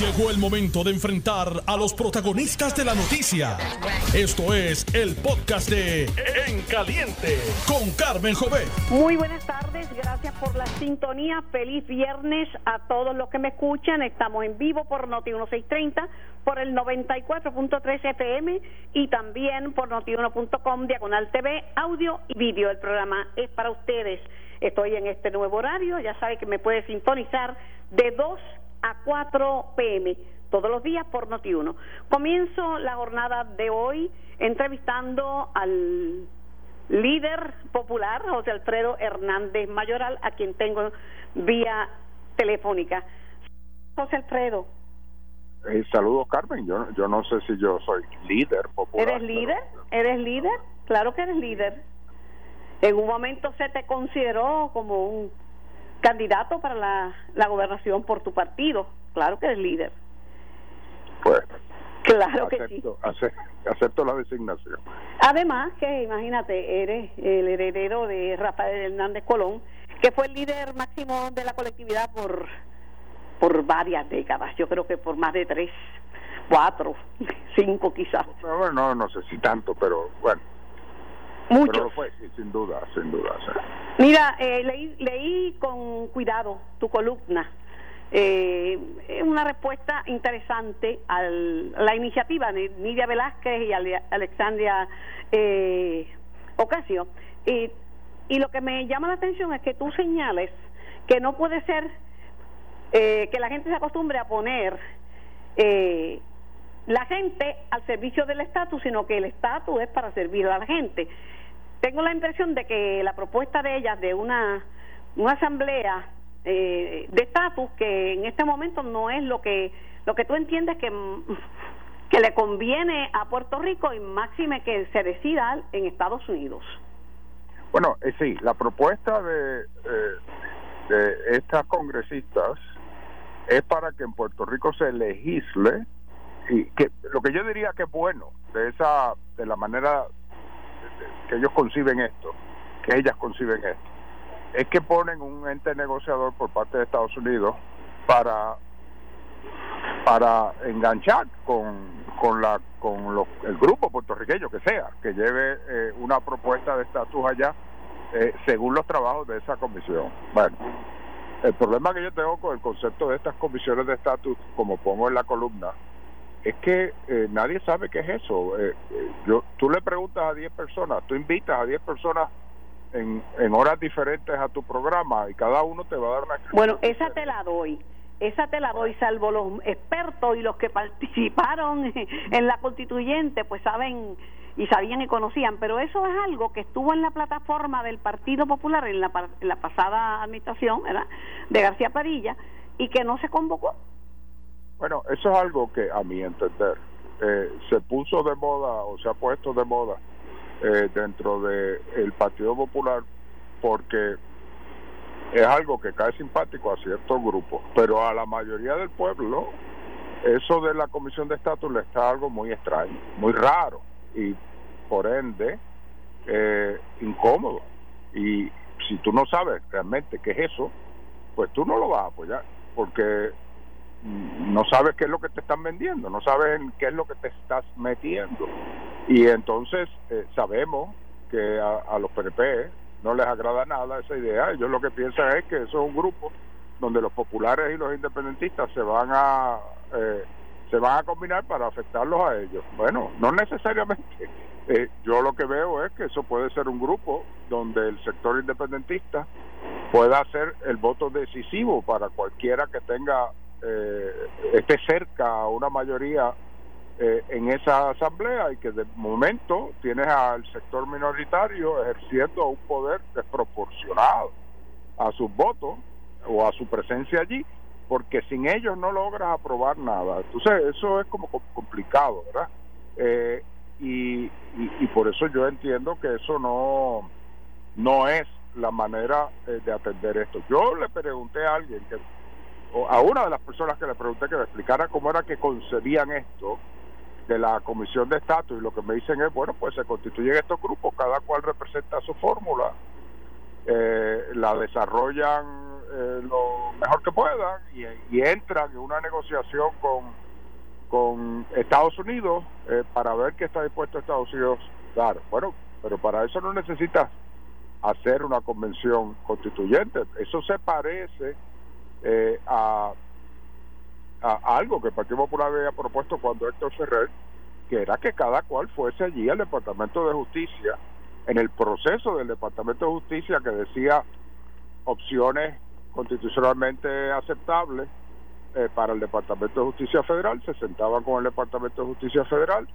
Llegó el momento de enfrentar a los protagonistas de la noticia. Esto es el podcast de En Caliente con Carmen Jové. Muy buenas tardes, gracias por la sintonía. Feliz viernes a todos los que me escuchan. Estamos en vivo por Noti 1630, por el 94.3 FM y también por notiuno.com, diagonal TV, audio y vídeo. El programa es para ustedes. Estoy en este nuevo horario, ya sabe que me puede sintonizar de 2 a 4 pm todos los días por Noti1. Comienzo la jornada de hoy entrevistando al líder popular, José Alfredo Hernández Mayoral, a quien tengo vía telefónica. José Alfredo. Eh, saludos, Carmen. Yo, yo no sé si yo soy líder popular. ¿Eres líder? ¿Eres líder? Claro que eres líder. En un momento se te consideró como un candidato para la, la gobernación por tu partido. Claro que eres líder. Pues. Claro que sí. Acepto, la designación. Además, que imagínate, eres el heredero de Rafael Hernández Colón, que fue el líder máximo de la colectividad por, por varias décadas. Yo creo que por más de tres, cuatro, cinco quizás. No, no, no sé si tanto, pero bueno. Mucho. fue, sin duda, sin duda. Mira, eh, leí, leí con cuidado tu columna. Eh, es una respuesta interesante a la iniciativa de Nidia Velázquez y Alexandria eh, Ocasio. Y, y lo que me llama la atención es que tú señales que no puede ser eh, que la gente se acostumbre a poner eh, la gente al servicio del estatus, sino que el estatus es para servir a la gente. Tengo la impresión de que la propuesta de ellas de una, una asamblea eh, de estatus que en este momento no es lo que lo que tú entiendes que que le conviene a Puerto Rico y máxime que se decida en Estados Unidos. Bueno, eh, sí, la propuesta de, eh, de estas congresistas es para que en Puerto Rico se legisle y que lo que yo diría que es bueno de esa de la manera que ellos conciben esto, que ellas conciben esto, es que ponen un ente negociador por parte de Estados Unidos para para enganchar con con la con el grupo puertorriqueño que sea que lleve eh, una propuesta de estatus allá eh, según los trabajos de esa comisión. Bueno el problema que yo tengo con el concepto de estas comisiones de estatus como pongo en la columna es que eh, nadie sabe qué es eso. Eh, eh, yo, tú le preguntas a 10 personas, tú invitas a 10 personas en, en horas diferentes a tu programa y cada uno te va a dar una... Bueno, esa te la doy. Esa te la doy, salvo los expertos y los que participaron en la constituyente, pues saben y sabían y conocían, pero eso es algo que estuvo en la plataforma del Partido Popular en la, en la pasada administración, ¿verdad? De García Padilla, y que no se convocó. Bueno, eso es algo que a mi entender eh, se puso de moda o se ha puesto de moda eh, dentro del el Partido Popular porque es algo que cae simpático a ciertos grupos, pero a la mayoría del pueblo eso de la Comisión de Estatus le está algo muy extraño, muy raro y por ende eh, incómodo. Y si tú no sabes realmente qué es eso, pues tú no lo vas a apoyar, porque no sabes qué es lo que te están vendiendo, no sabes en qué es lo que te estás metiendo. Y entonces eh, sabemos que a, los PNP no les agrada nada esa idea. Ellos lo que piensan es que eso es un grupo donde los populares y los independentistas se van a eh, se van a combinar para afectarlos a ellos. Bueno, no necesariamente. Eh, yo lo que veo es que eso puede ser un grupo donde el sector independentista pueda ser el voto decisivo para cualquiera que tenga eh, esté cerca a una mayoría eh, en esa asamblea y que de momento tienes al sector minoritario ejerciendo un poder desproporcionado a sus votos o a su presencia allí, porque sin ellos no logras aprobar nada. Entonces eso es como complicado, ¿verdad? Eh, y, y, por eso yo entiendo que eso no, no es la manera eh, de atender esto. Yo le pregunté a alguien que a una de las personas que le pregunté que me explicara cómo era que concebían esto de la comisión de estatus y lo que me dicen es, bueno, pues se constituyen estos grupos, cada cual representa su fórmula, eh, la desarrollan eh, lo mejor que puedan y, entran en una negociación con, con Estados Unidos eh, para ver qué está dispuesto Estados Unidos dar. Bueno, pero para eso no necesitas hacer una convención constituyente. Eso se parece eh, a, a, algo que el Partido Popular había propuesto cuando Héctor Ferrer, que era que cada cual fuese allí al Departamento de Justicia, en el proceso del Departamento de Justicia que decía opciones constitucionalmente aceptables eh, para el Departamento de Justicia Federal, se sentaban con el Departamento de Justicia Federal,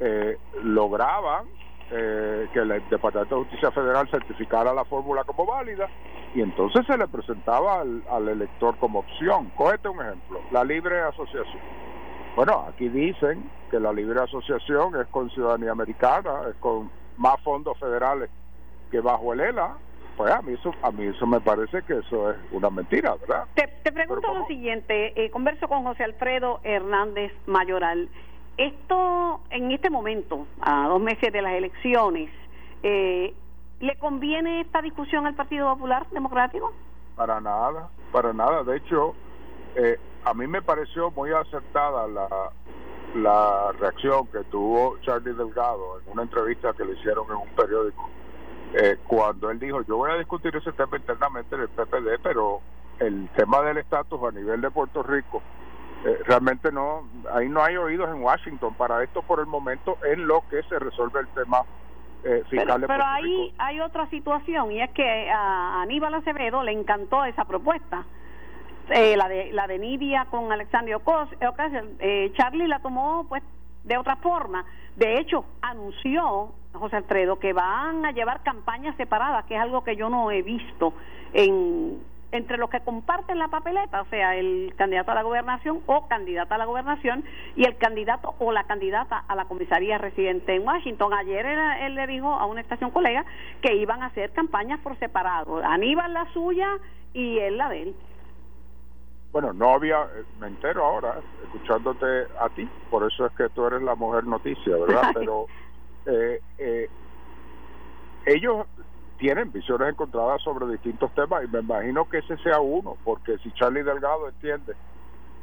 eh, lograban eh, que el Departamento de Justicia Federal certificara la fórmula como válida y entonces se le presentaba al, elector como opción. Cógete un ejemplo, la libre asociación. Bueno, aquí dicen que la libre asociación es con ciudadanía americana, es con más fondos federales que bajo el ELA. Pues a mí eso, a mí eso me parece que eso es una mentira, ¿verdad? Te, pregunto lo siguiente, eh, converso con José Alfredo Hernández Mayoral. Esto, en este momento, a dos meses de las elecciones, eh, ¿le conviene esta discusión al Partido Popular Democrático? Para nada, para nada. De hecho, eh, a mí me pareció muy acertada la, la reacción que tuvo Charlie Delgado en una entrevista que le hicieron en un periódico, eh, cuando él dijo, yo voy a discutir ese tema internamente en el PPD, pero el tema del estatus a nivel de Puerto Rico eh, realmente no, ahí no hay oídos en Washington para esto por el momento en lo que se resuelve el tema eh, fiscal pero, pero ahí hay otra situación y es que a Aníbal Acevedo le encantó esa propuesta. Eh, la de la de Nidia con Alexandria Ocasio, eh, Charlie la tomó pues de otra forma. De hecho, anunció José Alfredo que van a llevar campañas separadas, que es algo que yo no he visto en entre los que comparten la papeleta, o sea, el candidato a la gobernación o candidata a la gobernación y el candidato o la candidata a la comisaría residente en Washington. Ayer él le dijo a una estación colega que iban a hacer campañas por separado, Aníbal la suya y él la de él. Bueno, no había, eh, me entero ahora, escuchándote a ti, por eso es que tú eres la mujer noticia, ¿verdad? Pero eh, eh, ellos tienen visiones encontradas sobre distintos temas y me imagino que ese sea uno, porque si Charlie Delgado entiende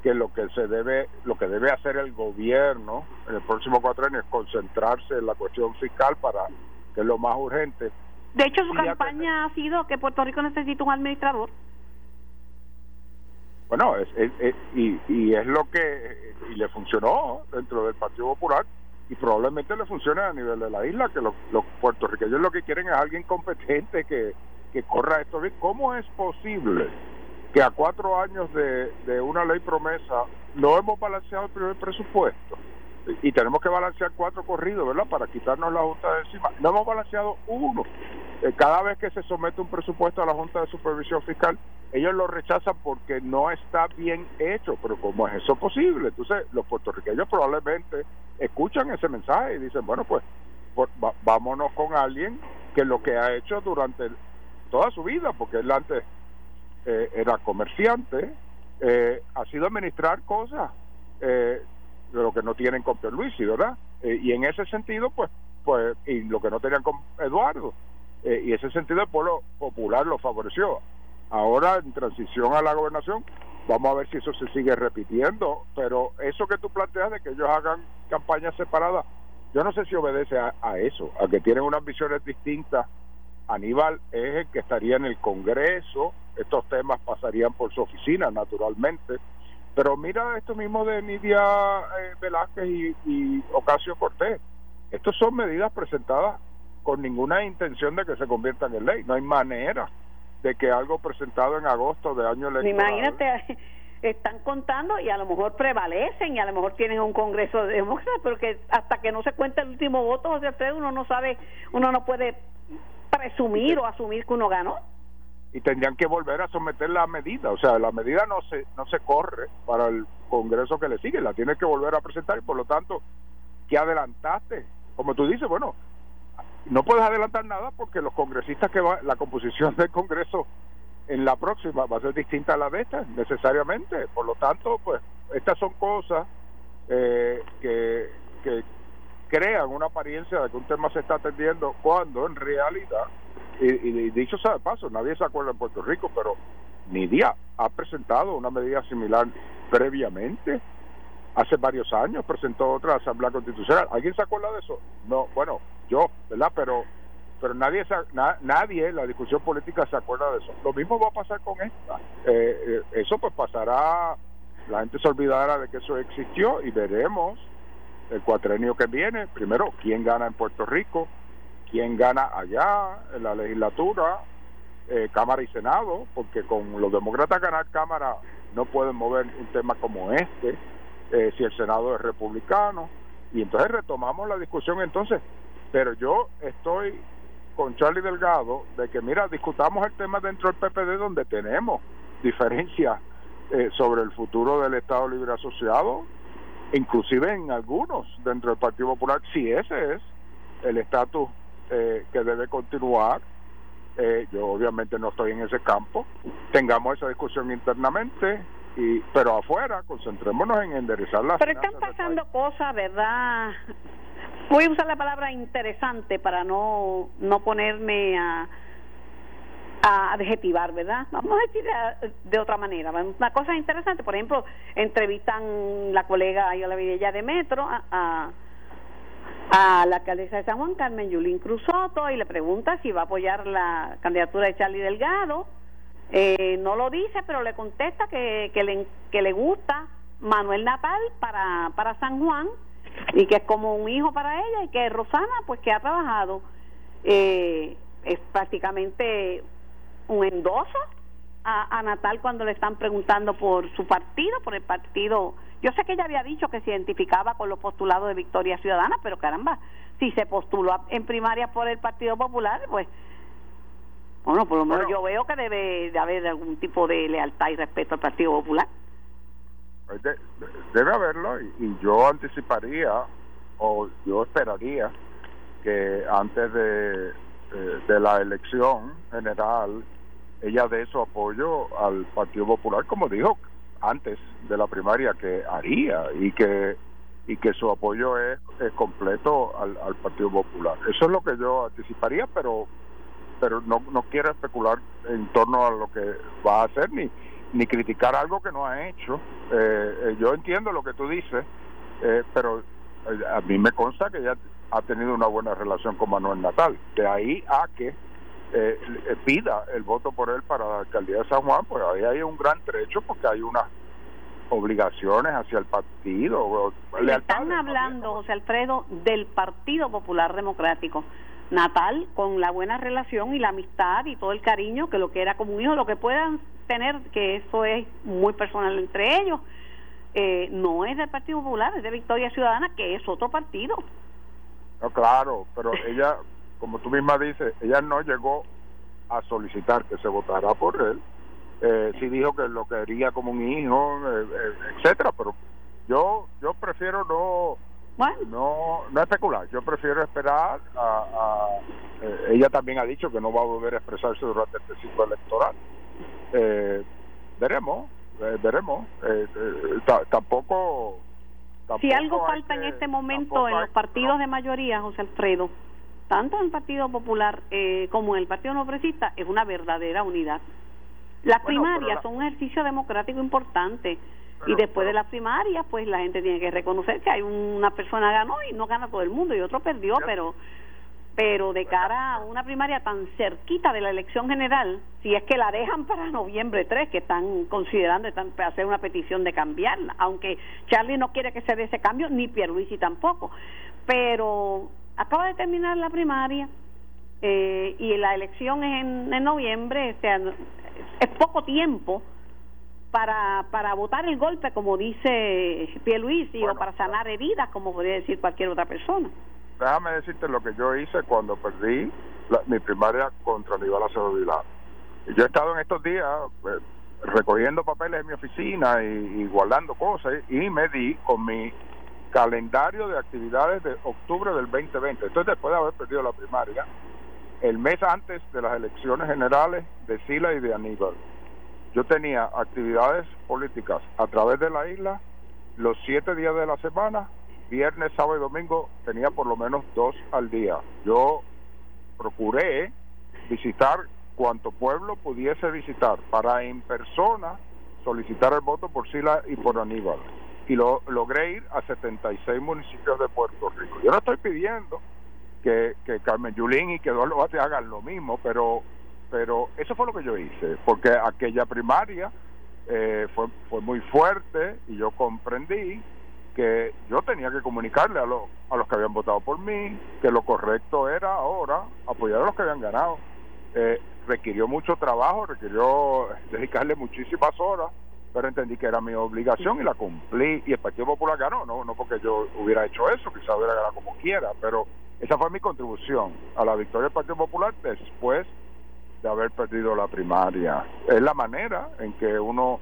que lo que se debe, lo que debe hacer el gobierno en el próximo cuatro años es concentrarse en la cuestión fiscal para que es lo más urgente. De hecho, su campaña ha sido que Puerto Rico necesita un administrador. Bueno, es, y, y es lo que y le funcionó dentro del Partido Popular y probablemente le funcione a nivel de la isla, que los, puertorriqueños lo que quieren es alguien competente que, que corra esto bien. ¿Cómo es posible que a cuatro años de, de una ley promesa no hemos balanceado el primer presupuesto? y tenemos que balancear cuatro corridos, ¿verdad? Para quitarnos la Junta de encima. No hemos balanceado uno. Eh, cada vez que se somete un presupuesto a la Junta de Supervisión Fiscal, ellos lo rechazan porque no está bien hecho. Pero ¿cómo es eso posible? Entonces, los puertorriqueños probablemente escuchan ese mensaje y dicen, bueno, pues, vámonos con alguien que lo que ha hecho durante toda su vida, porque él antes eh, era comerciante, eh, ha sido administrar cosas eh, de lo que no tienen con Pierluisi, ¿verdad? Eh, y en ese sentido, pues, pues, y lo que no tenían con Eduardo, eh, y ese sentido el pueblo popular lo favoreció. Ahora, en transición a la gobernación, vamos a ver si eso se sigue repitiendo, pero eso que tú planteas de que ellos hagan campañas separadas, yo no sé si obedece a, a eso, a que tienen unas visiones distintas. Aníbal es el que estaría en el Congreso, estos temas pasarían por su oficina, naturalmente, pero mira esto mismo de Nidia eh, Velázquez y, Ocasio Cortés. Estos son medidas presentadas con ninguna intención de que se conviertan en ley. No hay manera de que algo presentado en agosto de año electoral... Imagínate, están contando y a lo mejor prevalecen y a lo mejor tienen un congreso de demócratas, pero que hasta que no se cuenta el último voto, José Alfredo, uno no sabe, uno no puede presumir o asumir que uno ganó y tendrían que volver a someter la medida. O sea, la medida no se, no se corre para el Congreso que le sigue, la tienes que volver a presentar y por lo tanto, ¿qué adelantaste? Como tú dices, bueno, no puedes adelantar nada porque los congresistas que va, la composición del Congreso en la próxima va a ser distinta a la de esta, necesariamente. Por lo tanto, pues, estas son cosas eh, que, crean una apariencia de que un tema se está atendiendo cuando en realidad y, dicho sea de paso, nadie se acuerda en Puerto Rico, pero Nidia ha presentado una medida similar previamente. Hace varios años presentó otra Asamblea Constitucional. ¿Alguien se acuerda de eso? No, bueno, yo, ¿verdad? Pero pero nadie nadie la discusión política se acuerda de eso. Lo mismo va a pasar con esta. Eh, eh, eso pues pasará la gente se olvidará de que eso existió y veremos el cuatrenio que viene. Primero quién gana en Puerto Rico quién gana allá en la legislatura eh, Cámara y Senado porque con los demócratas ganar Cámara no pueden mover un tema como este si el Senado es republicano. Y entonces retomamos la discusión entonces pero yo estoy con Charlie Delgado de que, mira, discutamos el tema dentro del PPD donde tenemos diferencias eh, sobre el futuro del Estado Libre Asociado, inclusive en algunos dentro del Partido Popular, si ese es el estatus eh, que debe continuar. Eh, yo obviamente no estoy en ese campo. Tengamos esa discusión internamente, y pero afuera concentrémonos en enderezar las pero están pasando cosas verdad voy a usar la palabra interesante para no, no ponerme a, a adjetivar, ¿verdad? Vamos a decir de, otra manera. Una cosa interesante, por ejemplo, entrevistan la colega yo la Vidella de Metro a, a, la alcaldesa de San Juan, Carmen Yulín Cruzoto, y le pregunta si va a apoyar la candidatura de Charlie Delgado. Eh, no lo dice, pero le contesta que, que, le, que le gusta Manuel Natal para, para San Juan y que es como un hijo para ella y que Rosana pues que ha trabajado eh, es prácticamente un endoso a, a, Natal cuando le están preguntando por su partido, por el partido. Yo sé que ella había dicho que se identificaba con los postulados de Victoria Ciudadana, pero caramba, si se postuló en primaria por el Partido Popular, pues bueno, por lo menos yo veo que debe de haber algún tipo de lealtad y respeto al Partido Popular debe haberlo y, yo anticiparía o yo esperaría que antes de, de, la elección general ella dé su apoyo al Partido Popular como dijo antes de la primaria que haría y que y que su apoyo es, es completo al, al Partido Popular. Eso es lo que yo anticiparía pero pero no, no quiero especular en torno a lo que va a hacer ni ni criticar algo que no ha hecho. Eh, eh, yo entiendo lo que tú dices, eh, pero a mí me consta que ella ha tenido una buena relación con Manuel Natal. De ahí a que pida el voto por él para la alcaldía de San Juan, pues ahí hay un gran trecho porque hay unas obligaciones hacia el partido. Le están hablando, José Alfredo, del Partido Popular Democrático. Natal, con la buena relación y la amistad y todo el cariño que lo que era como un hijo, lo que puedan tener, que eso es muy personal entre ellos, eh, no es del Partido Popular, es de Victoria Ciudadana, que es otro partido. No, claro, pero ella, como tú misma dices, ella no llegó a solicitar que se votara por él. Eh, sí dijo que lo quería como un hijo, eh, eh, etcétera, pero yo yo prefiero no no no especular. Yo prefiero esperar. A, ella también ha dicho que no va a volver a expresarse durante este ciclo electoral eh, veremos, eh, veremos. Eh, eh, tampoco, Si algo falta en este momento en los partidos de mayoría, José Alfredo, tanto en el Partido Popular como en el Partido No Progresista, es una verdadera unidad. Las primarias son un ejercicio democrático importante. Y después de las primarias, pues la gente tiene que reconocer que hay una persona ganó y no gana todo el mundo y otro perdió, pero pero de cara a una primaria tan cerquita de la elección general, si es que la dejan para noviembre 3, que están considerando están hacer una petición de cambiarla, aunque Charlie no quiere que se dé ese cambio, ni Pierluisi tampoco, pero acaba de terminar la primaria eh, y la elección es en, noviembre, o sea, es poco tiempo para, para votar el golpe, como dice Pierluisi, o para sanar heridas, como podría decir cualquier otra persona déjame decirte lo que yo hice cuando perdí mi primaria contra Aníbal Acevedo Vilá. Yo he estado en estos días pues, recogiendo papeles en mi oficina y, guardando cosas y me di con mi calendario de actividades de octubre del 2020. Entonces, después de haber perdido la primaria, el mes antes de las elecciones generales de Sila y de Aníbal, yo tenía actividades políticas a través de la isla los siete días de la semana viernes, sábado y domingo tenía por lo menos dos al día. Yo procuré visitar cuanto pueblo pudiese visitar para en persona solicitar el voto por Sila y por Aníbal. Y lo logré ir a 76 municipios de Puerto Rico. Yo no estoy pidiendo que, que Carmen Yulín y que Eduardo Bate hagan lo mismo, pero, pero eso fue lo que yo hice, porque aquella primaria eh, fue, fue muy fuerte y yo comprendí que yo tenía que comunicarle a, los a los que habían votado por mí que lo correcto era ahora apoyar a los que habían ganado. Eh, requirió mucho trabajo, requirió dedicarle muchísimas horas, pero entendí que era mi obligación y la cumplí. Y el Partido Popular ganó, no, no porque yo hubiera hecho eso, quizás hubiera ganado como quiera, pero esa fue mi contribución a la victoria del Partido Popular después de haber perdido la primaria. Es la manera en que uno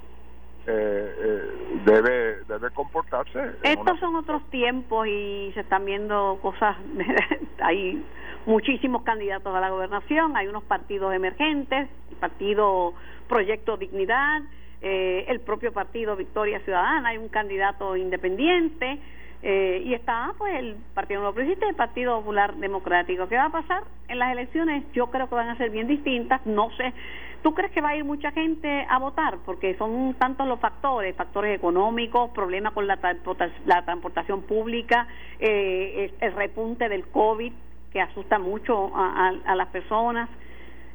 eh, eh, debe debe comportarse. Estos son otros tiempos y se están viendo cosas. hay muchísimos candidatos a la gobernación, hay unos partidos emergentes, el partido Proyecto Dignidad, eh, el propio partido Victoria Ciudadana, hay un candidato independiente. Eh, y está pues el Partido Nuevo y el Partido Popular Democrático. ¿Qué va a pasar en las elecciones? Yo creo que van a ser bien distintas. No sé ¿Tú crees que va a ir mucha gente a votar? Porque son tantos los factores, factores económicos, problemas con la, la transportación pública, eh, el, repunte del COVID que asusta mucho a, las personas.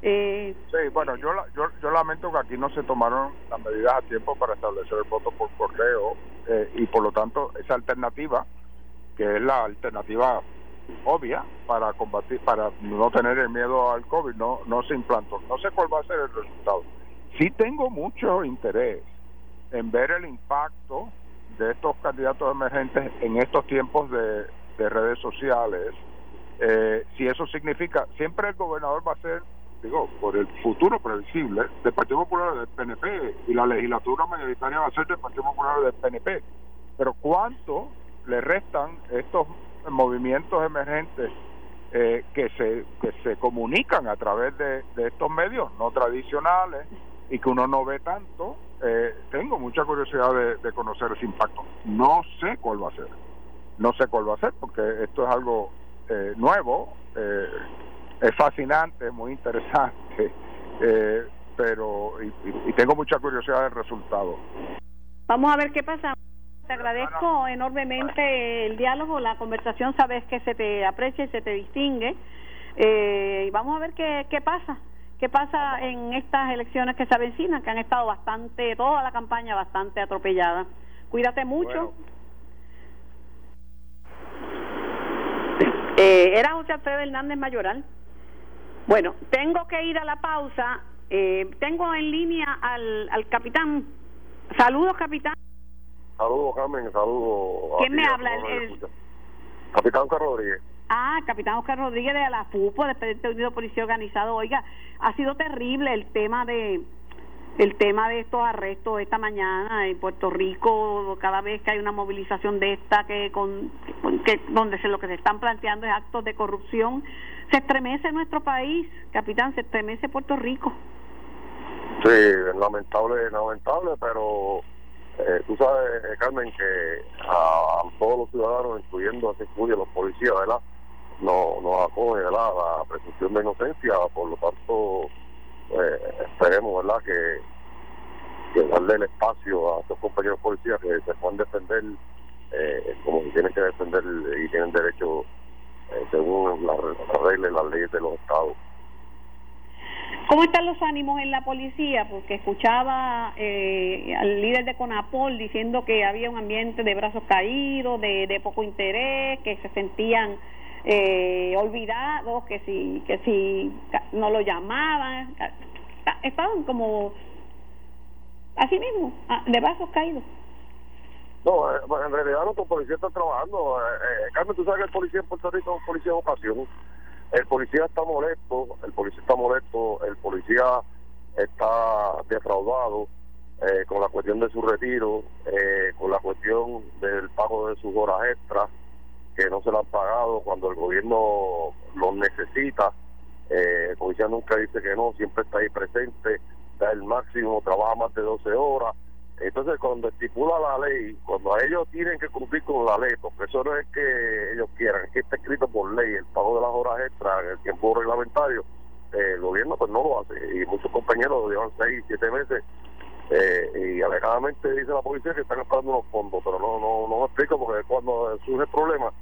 Eh, sí, bueno, yo, yo, yo lamento que aquí no se tomaron las medidas a tiempo para establecer el voto por correo eh, y por lo tanto esa alternativa, que es la alternativa obvia para combatir, para no tener el miedo al COVID, no, no se implantó. No sé cuál va a ser el resultado. Sí tengo mucho interés en ver el impacto de estos candidatos emergentes en estos tiempos de, redes sociales. Eh, si eso significa, siempre el gobernador va a ser, digo, por el futuro previsible del Partido Popular del PNP y la legislatura mayoritaria va a ser del Partido Popular del PNP. Pero ¿cuánto le restan estos movimientos emergentes eh, que se que se comunican a través de, estos medios no tradicionales y que uno no ve tanto eh, tengo mucha curiosidad de, conocer ese impacto. No sé cuál va a ser. No sé cuál va a ser porque esto es algo eh, nuevo es fascinante muy interesante pero y tengo mucha curiosidad del resultado vamos a ver qué pasa te agradezco enormemente el diálogo, la conversación, sabes que se te aprecia y se te distingue. Eh, y vamos a ver qué, qué pasa, qué pasa en estas elecciones que se avecinan, que han estado bastante, toda la campaña bastante atropellada. Cuídate mucho. Eh, era José Alfredo Hernández Mayoral. Bueno, tengo que ir a la pausa. Eh, tengo en línea al, al capitán. Saludos, capitán. Saludos, Carmen, saludos. ¿Quién me habla? El, Capitán Rodríguez. Ah, Capitán Oscar Rodríguez de la FUPO, de Expediente Unido Policía Organizado. Oiga, ha sido terrible el tema de el tema de estos arrestos esta mañana en Puerto Rico cada vez que hay una movilización de esta que con que donde se lo que se están planteando es actos de corrupción se estremece nuestro país capitán se estremece Puerto Rico sí lamentable lamentable pero eh, tú sabes, eh, Carmen, que a, todos los ciudadanos, incluyendo a los policías, ¿verdad? No, nos acoge ¿verdad? la presunción de inocencia, por lo tanto, eh, esperemos ¿verdad? Que, que darle el espacio a estos compañeros policías que se puedan defender eh, como tienen que defender y tienen derecho según las reglas y las leyes de los estados. ¿Cómo están los ánimos en la policía? Porque escuchaba eh, al líder de CONAPOL diciendo que había un ambiente de brazos caídos, de, poco interés, que se sentían eh, olvidados, que si, que si no lo llamaban, estaban como así mismo, de brazos caídos. No, eh, en realidad nuestro policía está trabajando. Carmen, tú sabes que el policía en Puerto Rico es un policía de ocasión el policía está molesto, el policía está molesto, el policía está defraudado eh, con la cuestión de su retiro, eh, con la cuestión del pago de sus horas extras, que no se lo han pagado cuando el gobierno los necesita. Eh, el policía nunca dice que no, siempre está ahí presente, da el máximo, trabaja más de 12 horas entonces, cuando estipula la ley, cuando ellos tienen que cumplir con la ley, porque eso no es que ellos quieran, es que está escrito por ley el pago de las horas extras en el tiempo reglamentario, el gobierno pues no lo hace y muchos compañeros llevan seis, siete meses eh, y alegadamente dice la policía que están esperando unos fondos, pero no no no explico porque cuando surge el problema,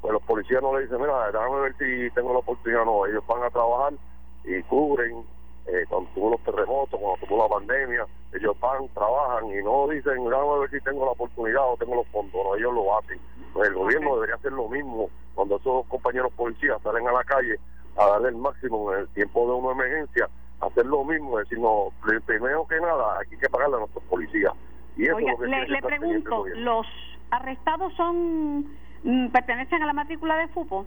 pues los policías no le dicen, mira, déjame ver si tengo la oportunidad o no, ellos van a trabajar y cubren eh, cuando tuvo los terremotos, cuando tuvo la pandemia, ellos van, trabajan y no dicen, déjame ver si tengo la oportunidad o tengo los fondos, no, ellos lo hacen. Pues el gobierno debería hacer lo mismo cuando esos compañeros policías salen a la calle a darle el máximo en el tiempo de una emergencia, hacer lo mismo, decir, no, primero que nada, hay que pagarle a nuestros policías. Y eso le, le pregunto, ¿los arrestados son pertenecen a la matrícula de fútbol?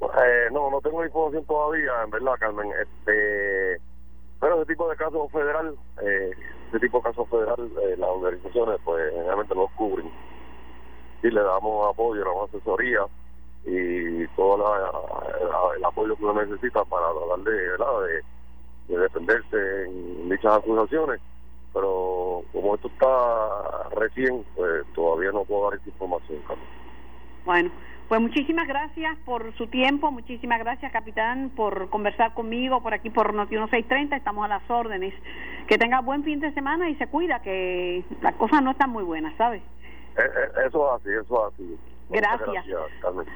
Eh, no, no tengo información todavía, en verdad, Carmen. Este, pero ese tipo de casos federal, eh, ese tipo de casos federal, eh, las organizaciones, pues, generalmente los cubren. Y le damos apoyo, le damos asesoría y todo el apoyo que uno necesita para darle, ¿verdad?, de, defenderse en dichas acusaciones. Pero como esto está recién, pues todavía no puedo dar esta información, Carmen. Bueno. Pues muchísimas gracias por su tiempo, muchísimas gracias capitán por conversar conmigo por aquí por Noti 1630, estamos a las órdenes. Que tenga buen fin de semana y se cuida, que las cosas no están muy buenas, ¿sabes? Eh, eh, eso es así, eso es así. Gracias. gracias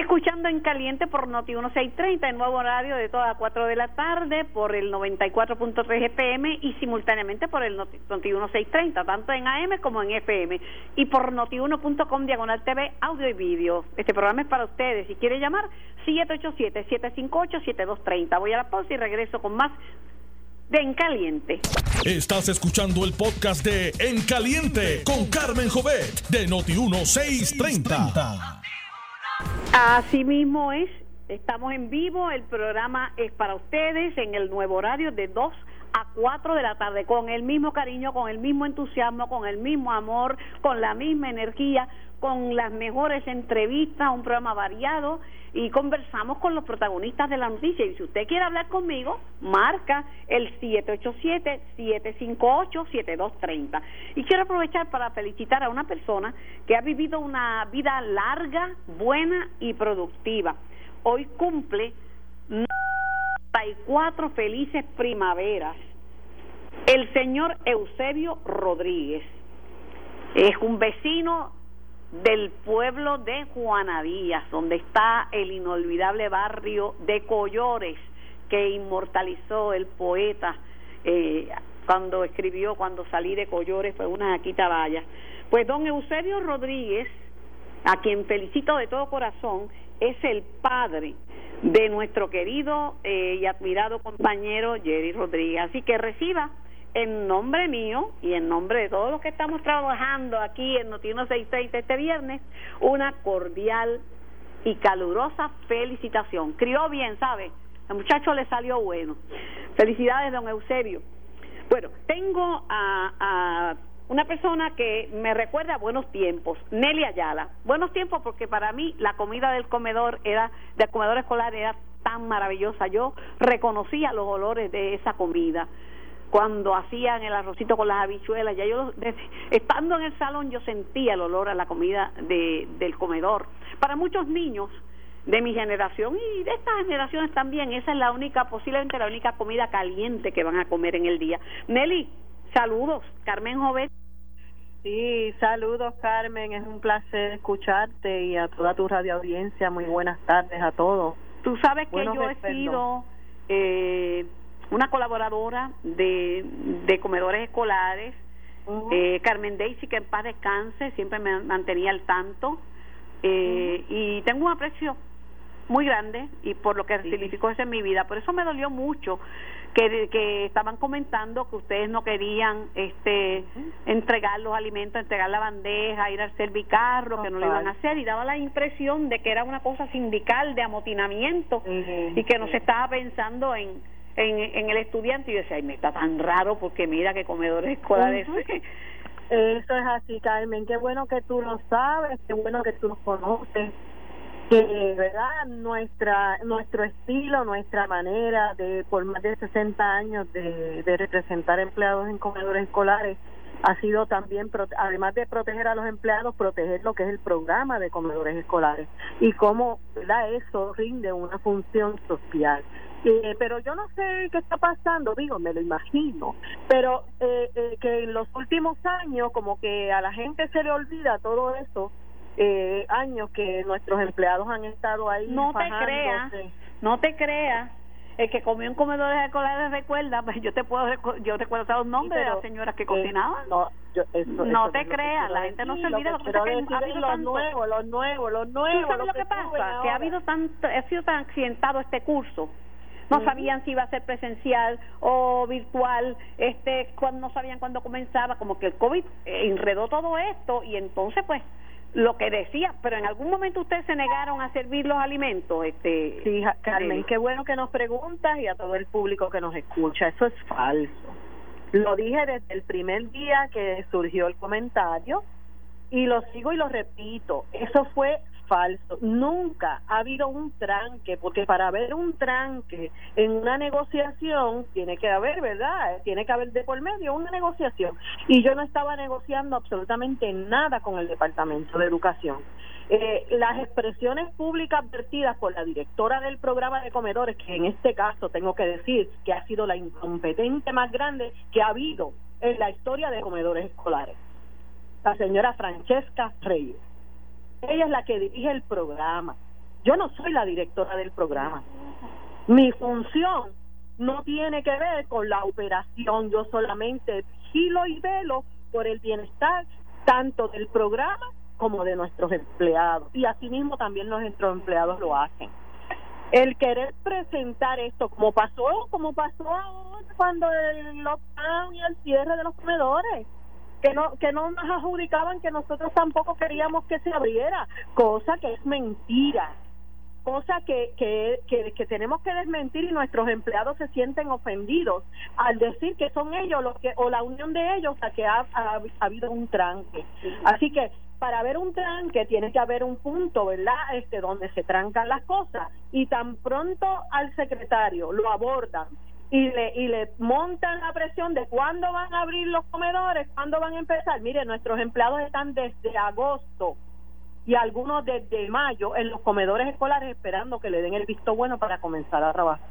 Escuchando en caliente por Noti 1630, el nuevo horario de todas las 4 de la tarde, por el 94.3 FM y simultáneamente por el Noti, 1630, tanto en AM como en FM. Y por noti1.com diagonal TV, audio y vídeo. Este programa es para ustedes. Si quiere llamar, 787-758-7230. Voy a la pausa y regreso con más de En Caliente. Estás escuchando el podcast de En Caliente con Carmen Jovet de Noti 1630. Así mismo es, estamos en vivo, el programa es para ustedes en el nuevo horario de 2 a 4 de la tarde, con el mismo cariño, con el mismo entusiasmo, con el mismo amor, con la misma energía, con las mejores entrevistas, un programa variado y conversamos con los protagonistas de la noticia. Y si usted quiere hablar conmigo, marca el 787-758-7230. Y quiero aprovechar para felicitar a una persona que ha vivido una vida larga, buena y productiva. Hoy cumple 94 felices primaveras. El señor Eusebio Rodríguez es un vecino del pueblo de Juana Díaz, donde está el inolvidable barrio de Collores que inmortalizó el poeta eh, cuando escribió Cuando salí de Collores fue una jaquita vaya. Pues don Eusebio Rodríguez, a quien felicito de todo corazón, es el padre de nuestro querido eh, y admirado compañero Jerry Rodríguez. Así que reciba en nombre mío y en nombre de todos los que estamos trabajando aquí en Notino 630 este viernes, una cordial y calurosa felicitación. Crió bien, ¿sabe? El muchacho le salió bueno. Felicidades, don Eusebio. Bueno, tengo a, a una persona que me recuerda a buenos tiempos, Nelly Ayala. Buenos tiempos porque para mí la comida del comedor era, del comedor escolar era tan maravillosa. Yo reconocía los olores de esa comida cuando hacían el arrocito con las habichuelas, ya yo estando en el salón yo sentía el olor a la comida de, del comedor. Para muchos niños de mi generación y de estas generaciones también, esa es la única, posiblemente la única comida caliente que van a comer en el día. Nelly, saludos, Carmen Jovet. Sí, saludos Carmen, es un placer escucharte y a toda tu radio audiencia, muy buenas tardes a todos. Tú sabes que yo he sido eh, una colaboradora de, de comedores escolares, eh, Carmen Daisy, que en paz descanse, siempre me mantenía al tanto, eh, y tengo un aprecio muy grande y por lo que significó eso en mi vida. Por eso me dolió mucho que, que estaban comentando que ustedes no querían este entregar los alimentos, entregar la bandeja, ir al servicarro, que no lo iban a hacer y daba la impresión de que era una cosa sindical de amotinamiento y que no se estaba pensando en en, en el estudiante y yo decía, ay, me está tan raro porque mira que comedores escolares. Eso es así, Carmen. Qué bueno que tú lo sabes, qué bueno que tú lo conoces. Que, ¿verdad? Nuestra, nuestro estilo, nuestra manera de, por más de 60 años de, de representar empleados en comedores escolares, ha sido también, además de proteger a los empleados, proteger lo que es el programa de comedores escolares y cómo ¿verdad? eso rinde una función social. Eh, pero yo no sé qué está pasando, digo, me lo imagino, pero eh, eh, que en los últimos años como que a la gente se le olvida todo eso, eh, años que nuestros empleados han estado ahí. No te creas, no te creas. El que comió en comedores escolares recuerda, pues yo te puedo yo recuerdo los nombres de las señoras que cocinaban. no, yo, no te creas, la gente no se olvida lo que, ha habido los nuevos, los nuevos, los nuevos. sabes lo que, pasa? Que ha habido tanto, ha sido tan accidentado este curso no sabían si iba a ser presencial o virtual, este, cuando no sabían cuándo comenzaba, como que el COVID enredó todo esto y entonces pues lo que decía, pero en algún momento ustedes se negaron a servir los alimentos, este Sí, Carmen, qué bueno que nos preguntas y a todo el público que nos escucha, eso es falso. Lo dije desde el primer día que surgió el comentario y lo sigo y lo repito, eso fue falso. Nunca ha habido un tranque, porque para haber un tranque en una negociación tiene que haber, ¿verdad? Tiene que haber de por medio una negociación. Y yo no estaba negociando absolutamente nada con el Departamento de Educación. Eh, las expresiones públicas vertidas por la directora del programa de comedores, que en este caso tengo que decir que ha sido la incompetente más grande que ha habido en la historia de comedores escolares, la señora Francesca Reyes ella es la que dirige el programa. Yo no soy la directora del programa. Mi función no tiene que ver con la operación. Yo solamente vigilo y velo por el bienestar tanto del programa como de nuestros empleados. Y asimismo también nuestros empleados lo hacen. El querer presentar esto como pasó, como pasó cuando el lockdown y el cierre de los comedores que no que no nos adjudicaban que nosotros tampoco queríamos que se abriera, cosa que es mentira, cosa que, que, que, tenemos que desmentir y nuestros empleados se sienten ofendidos al decir que son ellos los que o la unión de ellos la que ha, ha, habido un tranque. Así que para haber un tranque tiene que haber un punto, ¿verdad? Este donde se trancan las cosas y tan pronto al secretario lo abordan y le, y le montan la presión de cuándo van a abrir los comedores, cuándo van a empezar. Mire, nuestros empleados están desde agosto y algunos desde mayo en los comedores escolares esperando que le den el visto bueno para comenzar a trabajar.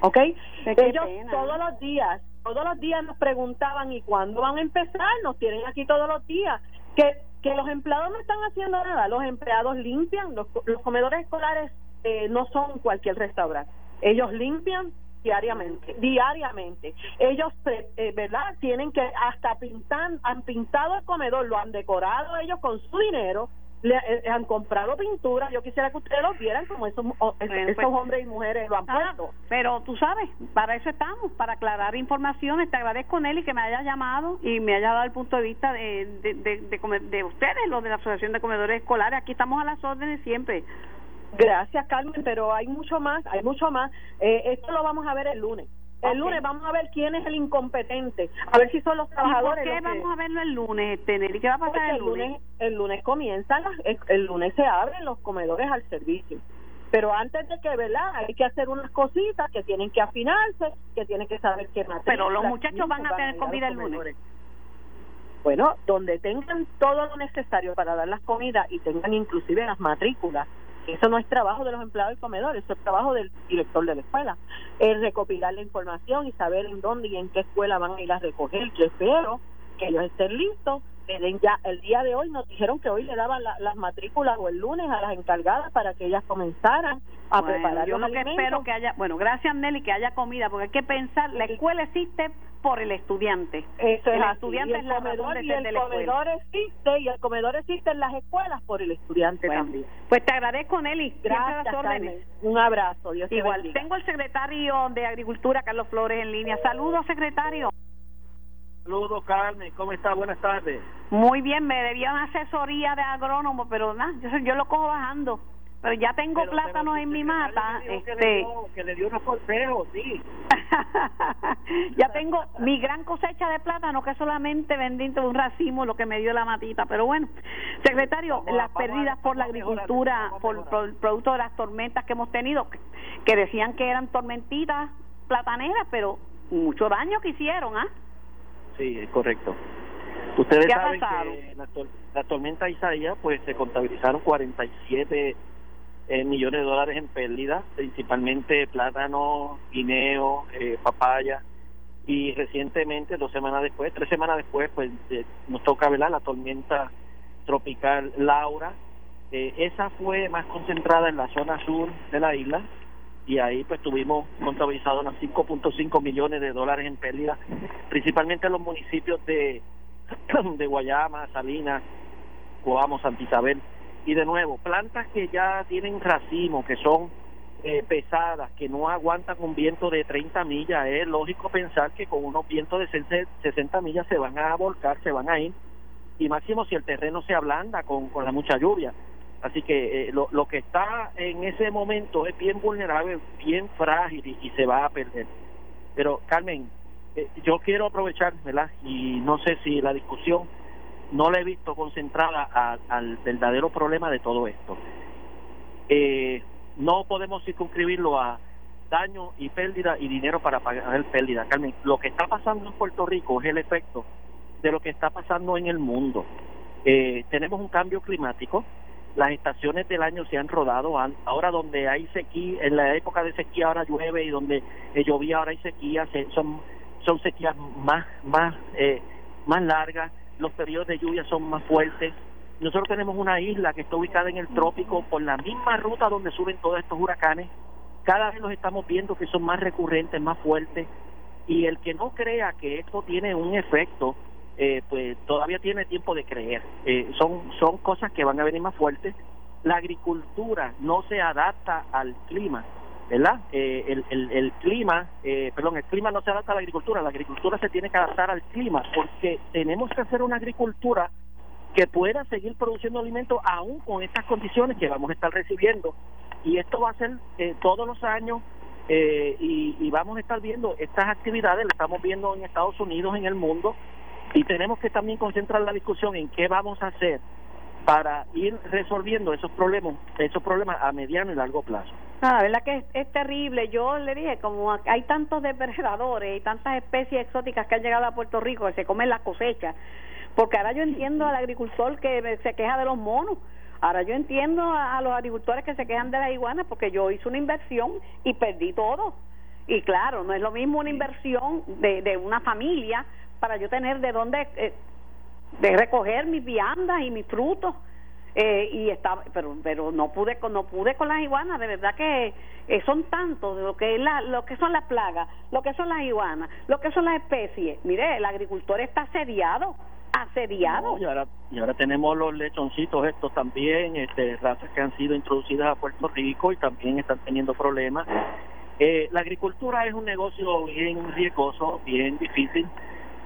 ¿Ok? Ellos todos los días, todos los días nos preguntaban, ¿y cuándo van a empezar? Nos tienen aquí todos los días. Que, que los empleados no están haciendo nada, los empleados limpian, los, los comedores escolares eh, no son cualquier restaurante ellos limpian diariamente, diariamente. Ellos, eh, ¿verdad? Tienen que hasta pintar, han pintado el comedor, lo han decorado ellos con su dinero, le, eh, han comprado pintura. Yo quisiera que ustedes lo vieran como esos, esos pues, hombres y mujeres lo han puesto. Pero tú sabes, para eso estamos, para aclarar informaciones. Te agradezco, Nelly, que me haya llamado y me haya dado el punto de vista de, de, de, de, de ustedes, los de la Asociación de Comedores Escolares. Aquí estamos a las órdenes siempre. Gracias, Carmen, pero hay mucho más, hay mucho más. Eh, esto lo vamos a ver el lunes. El lunes vamos a ver quién es el incompetente, a ver si son los trabajadores. ¿Y por qué vamos a verlo el lunes, ¿Y qué va a pasar el lunes? El lunes comienzan, el, lunes se abren los comedores al servicio. Pero antes de que, ¿verdad? Hay que hacer unas cositas que tienen que afinarse, que tienen que saber qué más. Pero los muchachos van a tener comida el lunes. Bueno, donde tengan todo lo necesario para dar las comidas y tengan inclusive las matrículas eso no es trabajo de los empleados del comedor, eso es trabajo del director de la escuela. Es recopilar la información y saber en dónde y en qué escuela van a ir a recoger. Yo espero que ellos estén listos. Ya el día de hoy nos dijeron que hoy le daban las matrículas o el lunes a las encargadas para que ellas comenzaran a preparar yo lo que espero que haya bueno gracias Nelly que haya comida porque hay que pensar la escuela existe por el estudiante. Eso el estudiante es la comedor, y el comedor existe y el comedor existe en las escuelas por el estudiante también. pues te agradezco Nelly. Gracias órdenes. un abrazo Dios igual tengo el secretario de agricultura Carlos Flores en línea. Saludos secretario. Saludos, Carmen. ¿Cómo está? Buenas tardes. Muy bien, me debía una asesoría de agrónomo, pero nada, yo, yo lo cojo bajando pero ya tengo plátanos en mi mata este. que le dio, unos consejos sí. Ya tengo mi gran cosecha de plátanos que solamente bendito un racimo lo que me dio la matita. Pero bueno secretario las pérdidas por la agricultura por, por, producto de las tormentas que hemos tenido que decían que eran tormentitas plataneras pero mucho daño que hicieron ah sí es correcto. Ustedes saben que la, la tormenta Isaías pues se contabilizaron 47 eh, millones de dólares en pérdida, principalmente plátano, guineo, eh, papaya. Y recientemente, dos semanas después, tres semanas después, pues eh, nos toca ver la tormenta tropical Laura. esa fue más concentrada en la zona sur de la isla y ahí pues tuvimos contabilizado unos 5.5 millones de dólares en pérdida, principalmente en los municipios de, de Guayama, Salinas, Coamo, Santa Isabel. Y de nuevo, plantas que ya tienen racimo, que son eh, pesadas, que no aguantan un viento de 30 millas, es lógico pensar que con unos vientos de 60 millas se van a volcar, se van a ir, y máximo si el terreno se ablanda con, con la mucha lluvia. Así que eh, lo, lo que está en ese momento es bien vulnerable, bien frágil y, se va a perder. Pero Carmen, eh, yo quiero aprovechar, ¿verdad? Y no sé si la discusión no la he visto concentrada al verdadero problema de todo esto. Eh, no podemos circunscribirlo a daño y pérdida y dinero para pagar pérdida. Carmen, lo que está pasando en Puerto Rico es el efecto de lo que está pasando en el mundo. tenemos un cambio climático, las estaciones del año se han rodado ahora donde hay sequía en la época de sequía ahora llueve y donde eh, llovía ahora hay sequía son son sequías más más eh, más largas los periodos de lluvia son más fuertes nosotros tenemos una isla que está ubicada en el trópico por la misma ruta donde suben todos estos huracanes cada vez los estamos viendo que son más recurrentes más fuertes y el que no crea que esto tiene un efecto eh, pues todavía tiene tiempo de creer. Eh, son, son cosas que van a venir más fuertes. La agricultura no se adapta al clima, ¿verdad? Eh, el, el, el, clima, eh, perdón, el clima no se adapta a la agricultura, la agricultura se tiene que adaptar al clima, porque tenemos que hacer una agricultura que pueda seguir produciendo alimentos aún con estas condiciones que vamos a estar recibiendo. Y esto va a ser todos los años y, y vamos a estar viendo estas actividades, las estamos viendo en Estados Unidos, en el mundo, y tenemos que también concentrar la discusión en qué vamos a hacer para ir resolviendo esos problemas, esos problemas a mediano y largo plazo. Ah, la verdad que es, terrible. Yo le dije, como hay tantos depredadores y tantas especies exóticas que han llegado a Puerto Rico que se comen las cosechas, porque ahora yo entiendo al agricultor que se queja de los monos. Ahora yo entiendo a, los agricultores que se quejan de las iguanas porque yo hice una inversión y perdí todo. Y claro, no es lo mismo una inversión de, de una familia para yo tener de dónde eh, de recoger mis viandas y mis frutos eh, y estaba pero pero no pude con no pude con las iguanas de verdad que eh, son tantos lo que es la, lo que son las plagas lo que son las iguanas lo que son las especies. Mire el agricultor está asediado asediado. Y ahora tenemos los lechoncitos estos también este razas que han sido introducidas a Puerto Rico y también están teniendo problemas. La agricultura es un negocio bien riesgoso bien difícil.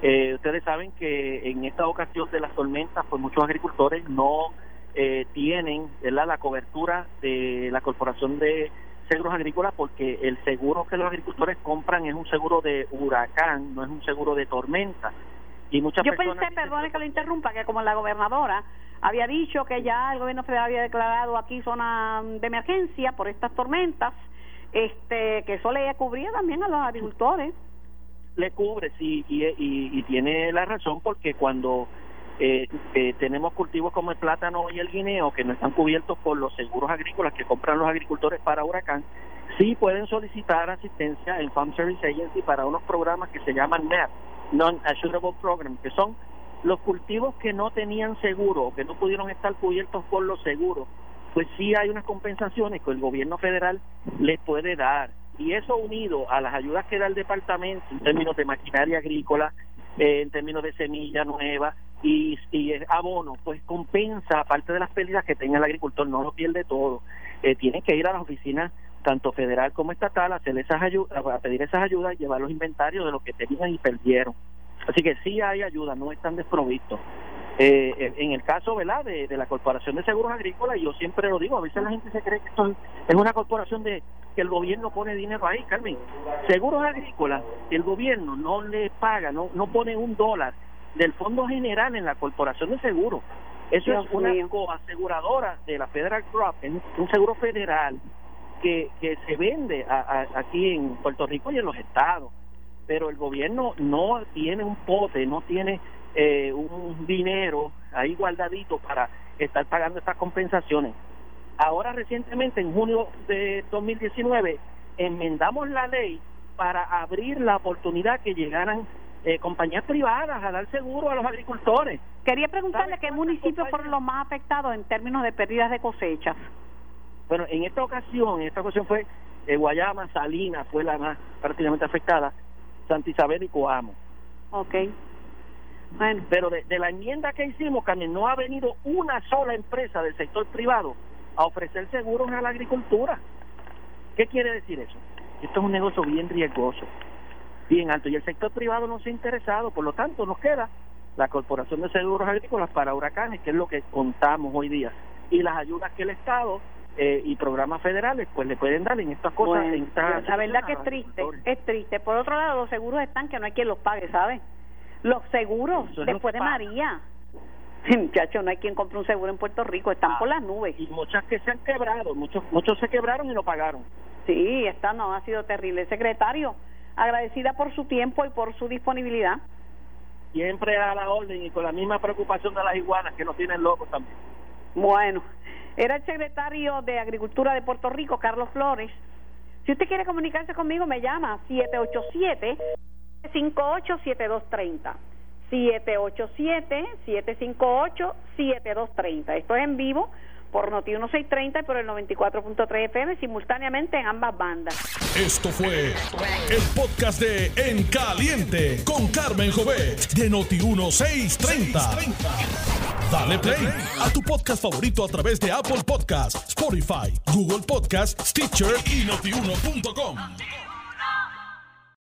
Eh, ustedes saben que en esta ocasión de las tormentas, pues muchos agricultores no eh, tienen la cobertura de la Corporación de Seguros Agrícolas porque el seguro que los agricultores compran es un seguro de huracán, no es un seguro de tormenta. Y muchas Yo pensé, perdone que lo interrumpa, que como la gobernadora había dicho que ya el gobierno federal había declarado aquí zona de emergencia por estas tormentas, este que eso le cubría también a los agricultores le cubre, sí, y, y, tiene la razón porque cuando eh, eh, tenemos cultivos como el plátano y el guineo que no están cubiertos por los seguros agrícolas que compran los agricultores para huracán, sí pueden solicitar asistencia en Farm Service Agency para unos programas que se llaman NAP, Non-Assurable Program, que son los cultivos que no tenían seguro o que no pudieron estar cubiertos por los seguros, pues sí hay unas compensaciones que el gobierno federal les puede dar. Y eso unido a las ayudas que da el departamento en términos de maquinaria agrícola, eh, en términos de semilla nueva y, y abono, pues compensa parte de las pérdidas que tenga el agricultor, no lo pierde todo. Eh, tiene que ir a las oficinas tanto federal como estatal a, hacer esas ayudas, a pedir esas ayudas llevar los inventarios de lo que tenían y perdieron. Así que sí hay ayuda, no están desprovistos. Eh, en el caso ¿verdad? De, de, la Corporación de Seguros Agrícolas, yo siempre lo digo, a veces la gente se cree que esto es una corporación de que el gobierno pone dinero ahí, Carmen. Seguros Agrícolas, el gobierno no le paga, no, no pone un dólar del Fondo General en la Corporación de Seguros. Eso es una coaseguradora de la Federal Crop, un seguro federal que, que se vende aquí en Puerto Rico y en los estados. Pero el gobierno no tiene un pote, no tiene eh, un dinero ahí guardadito para estar pagando estas compensaciones. Ahora recientemente, en junio de 2019, enmendamos la ley para abrir la oportunidad que llegaran eh, compañías privadas a dar seguro a los agricultores. Quería preguntarle qué municipios fueron los más afectados en términos de pérdidas de cosechas. Bueno, en esta ocasión, en esta ocasión fue eh, Guayama, Salinas fue la más prácticamente afectada, Santa Isabel y Coamo. Ok. Bueno. Pero de, de la enmienda que hicimos, Carmen, no ha venido una sola empresa del sector privado a ofrecer seguros a la agricultura. ¿Qué quiere decir eso? Esto es un negocio bien riesgoso, bien alto, y el sector privado no se ha interesado, por lo tanto nos queda la Corporación de Seguros Agrícolas para Huracanes, que es lo que contamos hoy día, y las ayudas que el Estado eh, y programas federales pues le pueden dar en estas cosas. Bueno, en estas la verdad que es triste, es triste. Por otro lado, los seguros están que no hay quien los pague, ¿sabes? Los seguros, Eso después de María. Muchachos, no hay quien compre un seguro en Puerto Rico, están por las nubes. Y muchas que se han quebrado, muchos muchos se quebraron y lo pagaron. Sí, esta no ha sido terrible. Secretario, agradecida por su tiempo y por su disponibilidad. Siempre a la orden y con la misma preocupación de las iguanas que nos tienen locos también. Bueno, era el secretario de Agricultura de Puerto Rico, Carlos Flores. Si usted quiere comunicarse conmigo, me llama 787-587230. 787-758-7230. Esto es en vivo por Noti 1630 y por el 94.3 FM simultáneamente en ambas bandas. Esto fue el podcast de En Caliente con Carmen Jovet de Noti 1630. Dale play a tu podcast favorito a través de Apple Podcasts, Spotify, Google Podcasts, Stitcher y notiuno.com.